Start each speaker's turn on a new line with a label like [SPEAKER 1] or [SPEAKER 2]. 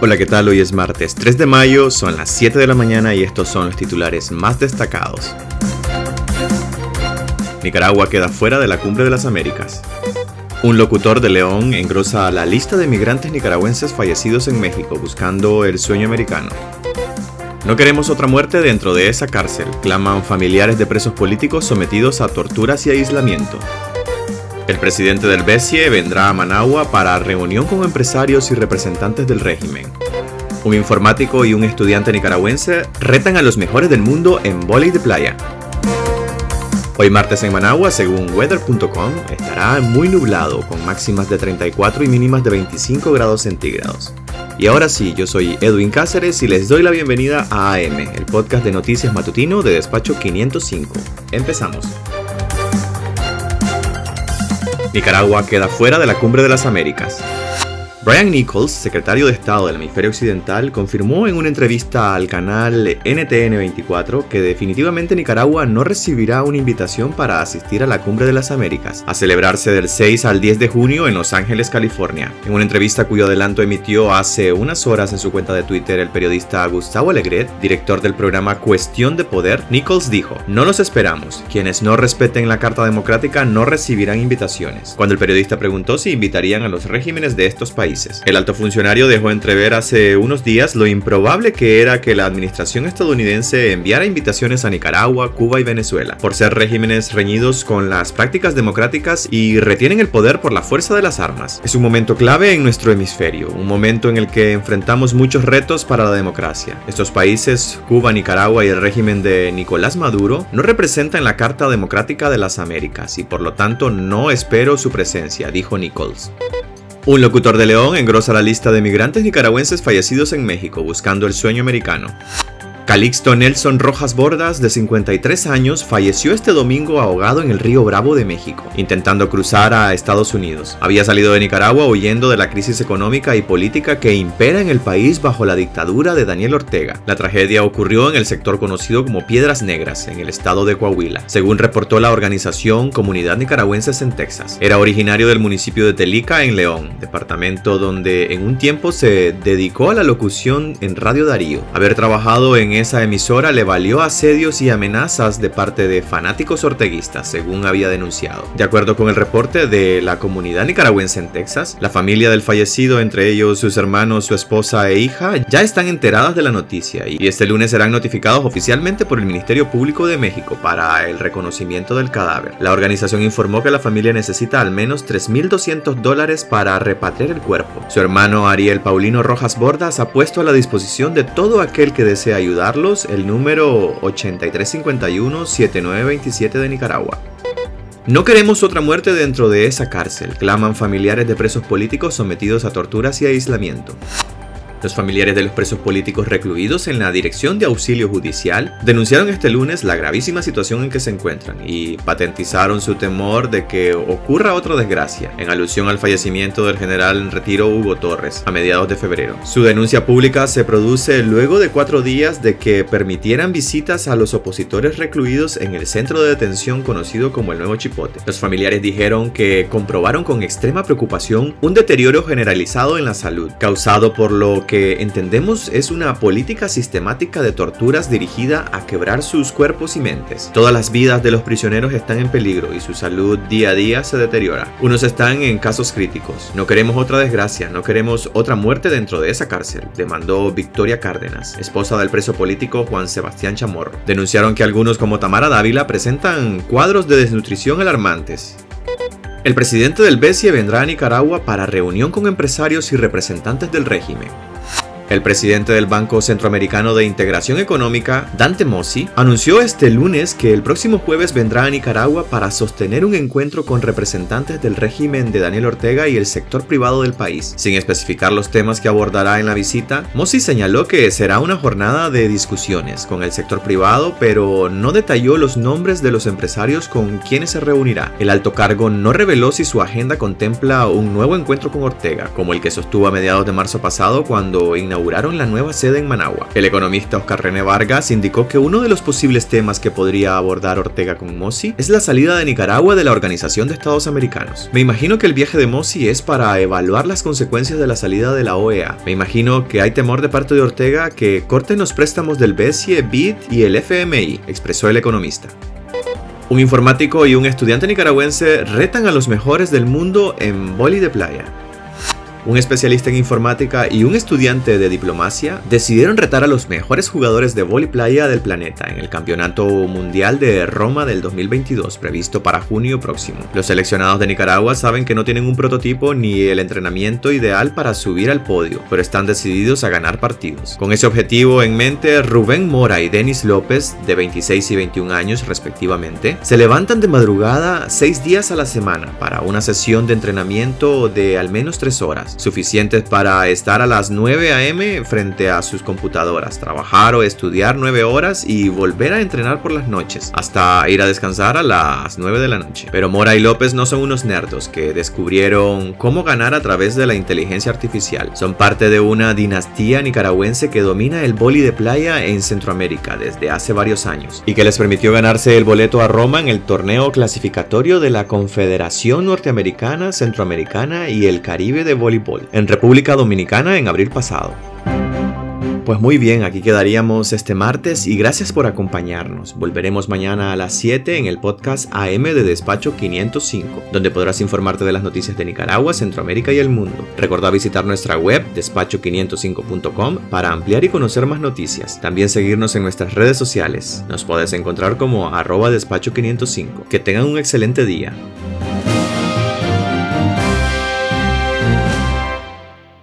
[SPEAKER 1] Hola, ¿qué tal? Hoy es martes 3 de mayo, son las 7 de la mañana y estos son los titulares más destacados. Nicaragua queda fuera de la Cumbre de las Américas. Un locutor de León engrosa la lista de migrantes nicaragüenses fallecidos en México buscando el sueño americano. No queremos otra muerte dentro de esa cárcel, claman familiares de presos políticos sometidos a torturas y aislamiento. El presidente del BESIE vendrá a Managua para reunión con empresarios y representantes del régimen. Un informático y un estudiante nicaragüense retan a los mejores del mundo en volei de playa. Hoy martes en Managua, según weather.com, estará muy nublado con máximas de 34 y mínimas de 25 grados centígrados. Y ahora sí, yo soy Edwin Cáceres y les doy la bienvenida a AM, el podcast de noticias matutino de Despacho 505. Empezamos. Nicaragua queda fuera de la Cumbre de las Américas. Brian Nichols, secretario de Estado del Hemisferio Occidental, confirmó en una entrevista al canal NTN24 que definitivamente Nicaragua no recibirá una invitación para asistir a la Cumbre de las Américas, a celebrarse del 6 al 10 de junio en Los Ángeles, California. En una entrevista cuyo adelanto emitió hace unas horas en su cuenta de Twitter el periodista Gustavo Alegret, director del programa Cuestión de Poder, Nichols dijo, no los esperamos, quienes no respeten la Carta Democrática no recibirán invitaciones. Cuando el periodista preguntó si invitarían a los regímenes de estos países, el alto funcionario dejó entrever hace unos días lo improbable que era que la administración estadounidense enviara invitaciones a Nicaragua, Cuba y Venezuela, por ser regímenes reñidos con las prácticas democráticas y retienen el poder por la fuerza de las armas. Es un momento clave en nuestro hemisferio, un momento en el que enfrentamos muchos retos para la democracia. Estos países, Cuba, Nicaragua y el régimen de Nicolás Maduro, no representan la Carta Democrática de las Américas y por lo tanto no espero su presencia, dijo Nichols. Un locutor de León engrosa la lista de migrantes nicaragüenses fallecidos en México buscando el sueño americano. Calixto Nelson Rojas Bordas, de 53 años, falleció este domingo ahogado en el río Bravo de México, intentando cruzar a Estados Unidos. Había salido de Nicaragua huyendo de la crisis económica y política que impera en el país bajo la dictadura de Daniel Ortega. La tragedia ocurrió en el sector conocido como Piedras Negras, en el estado de Coahuila, según reportó la organización Comunidad Nicaragüenses en Texas. Era originario del municipio de Telica, en León, departamento donde en un tiempo se dedicó a la locución en Radio Darío. Haber trabajado en esa emisora le valió asedios y amenazas de parte de fanáticos orteguistas, según había denunciado. De acuerdo con el reporte de la comunidad nicaragüense en Texas, la familia del fallecido, entre ellos sus hermanos, su esposa e hija, ya están enteradas de la noticia y este lunes serán notificados oficialmente por el Ministerio Público de México para el reconocimiento del cadáver. La organización informó que la familia necesita al menos 3.200 dólares para repatriar el cuerpo. Su hermano Ariel Paulino Rojas Bordas ha puesto a la disposición de todo aquel que desee ayudar el número 8351-7927 de Nicaragua. No queremos otra muerte dentro de esa cárcel, claman familiares de presos políticos sometidos a torturas y aislamiento. Los familiares de los presos políticos recluidos en la Dirección de Auxilio Judicial denunciaron este lunes la gravísima situación en que se encuentran y patentizaron su temor de que ocurra otra desgracia, en alusión al fallecimiento del general en retiro Hugo Torres a mediados de febrero. Su denuncia pública se produce luego de cuatro días de que permitieran visitas a los opositores recluidos en el centro de detención conocido como el Nuevo Chipote. Los familiares dijeron que comprobaron con extrema preocupación un deterioro generalizado en la salud, causado por lo que entendemos es una política sistemática de torturas dirigida a quebrar sus cuerpos y mentes. Todas las vidas de los prisioneros están en peligro y su salud día a día se deteriora. Unos están en casos críticos. No queremos otra desgracia, no queremos otra muerte dentro de esa cárcel, demandó Victoria Cárdenas, esposa del preso político Juan Sebastián Chamorro. Denunciaron que algunos como Tamara Dávila presentan cuadros de desnutrición alarmantes el presidente del BESIE vendrá a Nicaragua para reunión con empresarios y representantes del régimen. El presidente del Banco Centroamericano de Integración Económica, Dante Mossi, anunció este lunes que el próximo jueves vendrá a Nicaragua para sostener un encuentro con representantes del régimen de Daniel Ortega y el sector privado del país. Sin especificar los temas que abordará en la visita, Mossi señaló que será una jornada de discusiones con el sector privado, pero no detalló los nombres de los empresarios con quienes se reunirá. El alto cargo no reveló si su agenda contempla un nuevo encuentro con Ortega, como el que sostuvo a mediados de marzo pasado cuando inauguró inauguraron la nueva sede en Managua. El economista Oscar René Vargas indicó que uno de los posibles temas que podría abordar Ortega con Mossi es la salida de Nicaragua de la Organización de Estados Americanos. Me imagino que el viaje de Mossi es para evaluar las consecuencias de la salida de la OEA. Me imagino que hay temor de parte de Ortega que corten los préstamos del BESIE, BID y el FMI, expresó el economista. Un informático y un estudiante nicaragüense retan a los mejores del mundo en boli de playa un especialista en informática y un estudiante de diplomacia decidieron retar a los mejores jugadores de vóley playa del planeta en el Campeonato Mundial de Roma del 2022 previsto para junio próximo. Los seleccionados de Nicaragua saben que no tienen un prototipo ni el entrenamiento ideal para subir al podio, pero están decididos a ganar partidos. Con ese objetivo en mente, Rubén Mora y Denis López, de 26 y 21 años respectivamente, se levantan de madrugada 6 días a la semana para una sesión de entrenamiento de al menos 3 horas suficientes para estar a las 9 a.m. frente a sus computadoras, trabajar o estudiar 9 horas y volver a entrenar por las noches, hasta ir a descansar a las 9 de la noche. Pero Mora y López no son unos nerdos que descubrieron cómo ganar a través de la inteligencia artificial. Son parte de una dinastía nicaragüense que domina el boli de playa en Centroamérica desde hace varios años y que les permitió ganarse el boleto a Roma en el torneo clasificatorio de la Confederación Norteamericana, Centroamericana y el Caribe de En República Dominicana en abril pasado. Pues muy bien, aquí quedaríamos este martes y gracias por acompañarnos. Volveremos mañana a las 7 en el podcast AM de Despacho 505, donde podrás informarte de las noticias de Nicaragua, Centroamérica y el mundo. Recuerda visitar nuestra web despacho505.com para ampliar y conocer más noticias. También seguirnos en nuestras redes sociales. Nos puedes encontrar como arroba despacho505. Que tengan un excelente día.